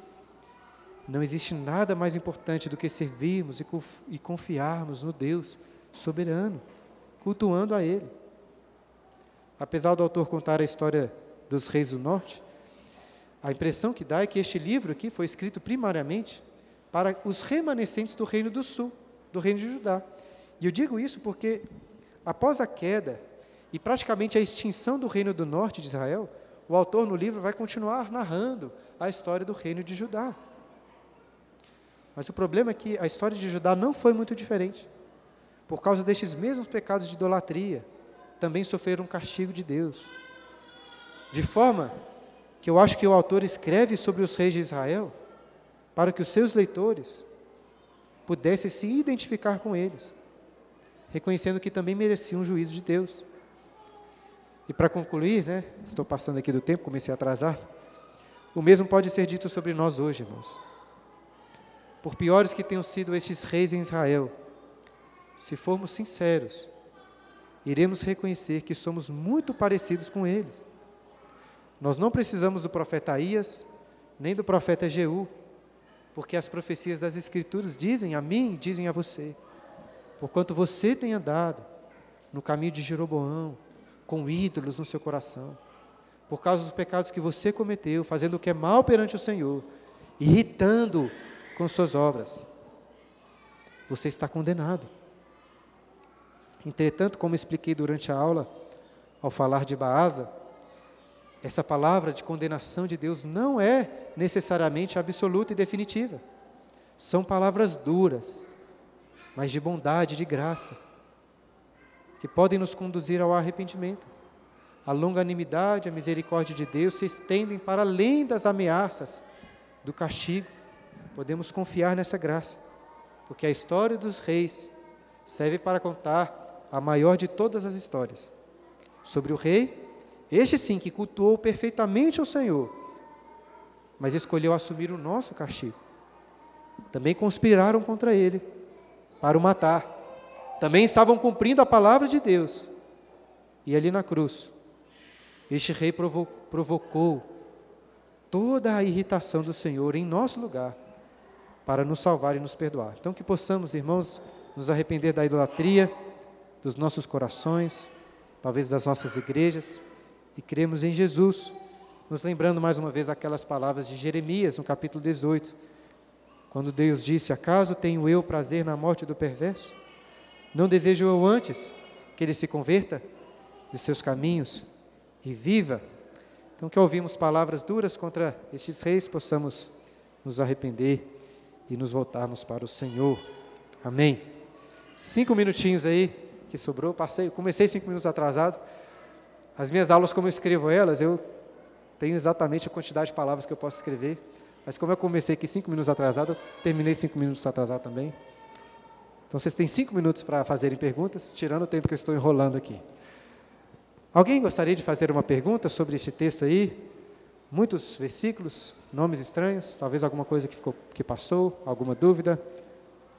não existe nada mais importante do que servirmos e confiarmos no Deus soberano, cultuando a Ele. Apesar do autor contar a história dos reis do norte, a impressão que dá é que este livro aqui foi escrito primariamente para os remanescentes do reino do sul, do reino de Judá. E eu digo isso porque, após a queda e praticamente a extinção do reino do norte de Israel, o autor no livro vai continuar narrando a história do reino de Judá. Mas o problema é que a história de Judá não foi muito diferente. Por causa destes mesmos pecados de idolatria, também sofreram um castigo de Deus. De forma que eu acho que o autor escreve sobre os reis de Israel para que os seus leitores pudessem se identificar com eles reconhecendo que também mereciam um juízo de Deus. E para concluir, né, estou passando aqui do tempo, comecei a atrasar, o mesmo pode ser dito sobre nós hoje, irmãos. Por piores que tenham sido estes reis em Israel, se formos sinceros, iremos reconhecer que somos muito parecidos com eles. Nós não precisamos do profeta Ias, nem do profeta Jeú, porque as profecias das Escrituras dizem a mim, dizem a você porquanto você tem andado no caminho de Jeroboão, com ídolos no seu coração, por causa dos pecados que você cometeu, fazendo o que é mal perante o Senhor, irritando com suas obras. Você está condenado. Entretanto, como expliquei durante a aula, ao falar de Baasa, essa palavra de condenação de Deus não é necessariamente absoluta e definitiva. São palavras duras, mas de bondade, de graça, que podem nos conduzir ao arrependimento. A longanimidade, a misericórdia de Deus se estendem para além das ameaças do castigo. Podemos confiar nessa graça, porque a história dos reis serve para contar a maior de todas as histórias. Sobre o rei, este sim que cultuou perfeitamente ao Senhor, mas escolheu assumir o nosso castigo também conspiraram contra ele para o matar. Também estavam cumprindo a palavra de Deus. E ali na cruz, este rei provo provocou toda a irritação do Senhor em nosso lugar para nos salvar e nos perdoar. Então, que possamos, irmãos, nos arrepender da idolatria, dos nossos corações, talvez das nossas igrejas, e cremos em Jesus, nos lembrando mais uma vez aquelas palavras de Jeremias, no capítulo 18, quando Deus disse: Acaso tenho eu prazer na morte do perverso? Não desejo eu antes que ele se converta de seus caminhos e viva? Então, que ouvimos palavras duras contra estes reis, possamos nos arrepender e nos voltarmos para o Senhor. Amém. Cinco minutinhos aí que sobrou, passei, comecei cinco minutos atrasado. As minhas aulas, como eu escrevo elas, eu tenho exatamente a quantidade de palavras que eu posso escrever. Mas como eu comecei aqui cinco minutos atrasado, eu terminei cinco minutos atrasado também. Então vocês têm cinco minutos para fazerem perguntas, tirando o tempo que eu estou enrolando aqui. Alguém gostaria de fazer uma pergunta sobre este texto aí? Muitos versículos, nomes estranhos, talvez alguma coisa que, ficou, que passou, alguma dúvida,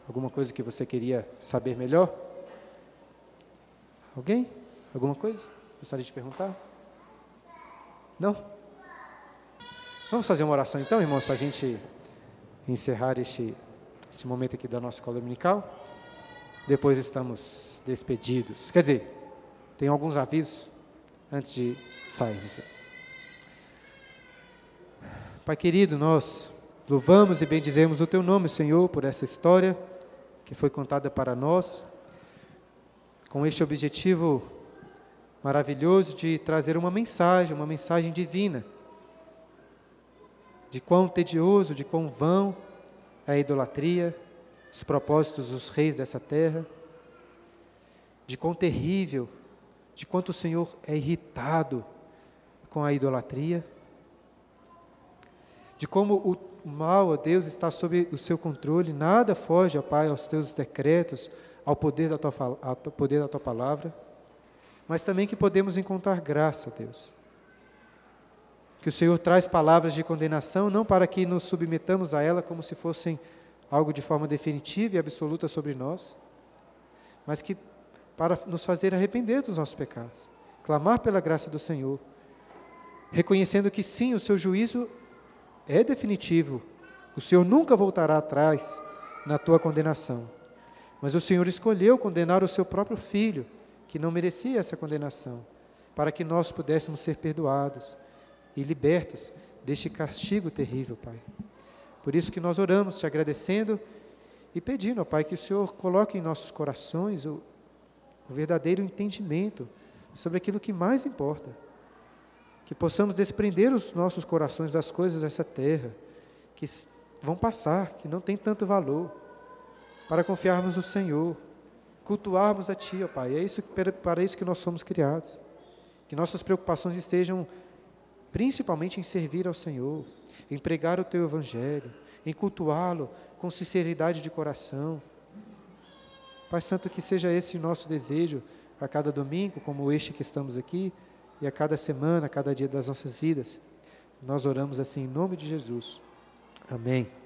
alguma coisa que você queria saber melhor? Alguém? Alguma coisa? Gostaria de perguntar? Não? Vamos fazer uma oração então, irmãos, para a gente encerrar este, este momento aqui da nossa escola dominical. Depois estamos despedidos. Quer dizer, tem alguns avisos antes de sairmos. Pai querido, nós louvamos e bendizemos o Teu nome, Senhor, por essa história que foi contada para nós, com este objetivo maravilhoso de trazer uma mensagem, uma mensagem divina. De quão tedioso, de quão vão é a idolatria, os propósitos dos reis dessa terra, de quão terrível, de quanto o Senhor é irritado com a idolatria, de como o mal, ó Deus, está sob o seu controle, nada foge, ó Pai, aos teus decretos, ao poder da tua, ao poder da tua palavra, mas também que podemos encontrar graça, Deus. Que o Senhor traz palavras de condenação, não para que nos submetamos a ela como se fossem algo de forma definitiva e absoluta sobre nós, mas que para nos fazer arrepender dos nossos pecados, clamar pela graça do Senhor, reconhecendo que sim, o seu juízo é definitivo, o Senhor nunca voltará atrás na tua condenação, mas o Senhor escolheu condenar o seu próprio filho, que não merecia essa condenação, para que nós pudéssemos ser perdoados e libertos deste castigo terrível, Pai. Por isso que nós oramos te agradecendo e pedindo, ó Pai, que o Senhor coloque em nossos corações o, o verdadeiro entendimento sobre aquilo que mais importa. Que possamos desprender os nossos corações das coisas dessa terra, que vão passar, que não tem tanto valor, para confiarmos no Senhor, cultuarmos a Ti, ó Pai. É isso, para isso que nós somos criados. Que nossas preocupações estejam principalmente em servir ao Senhor, em pregar o teu evangelho, em cultuá-lo com sinceridade de coração. Pai Santo, que seja esse o nosso desejo a cada domingo, como este que estamos aqui, e a cada semana, a cada dia das nossas vidas. Nós oramos assim em nome de Jesus. Amém.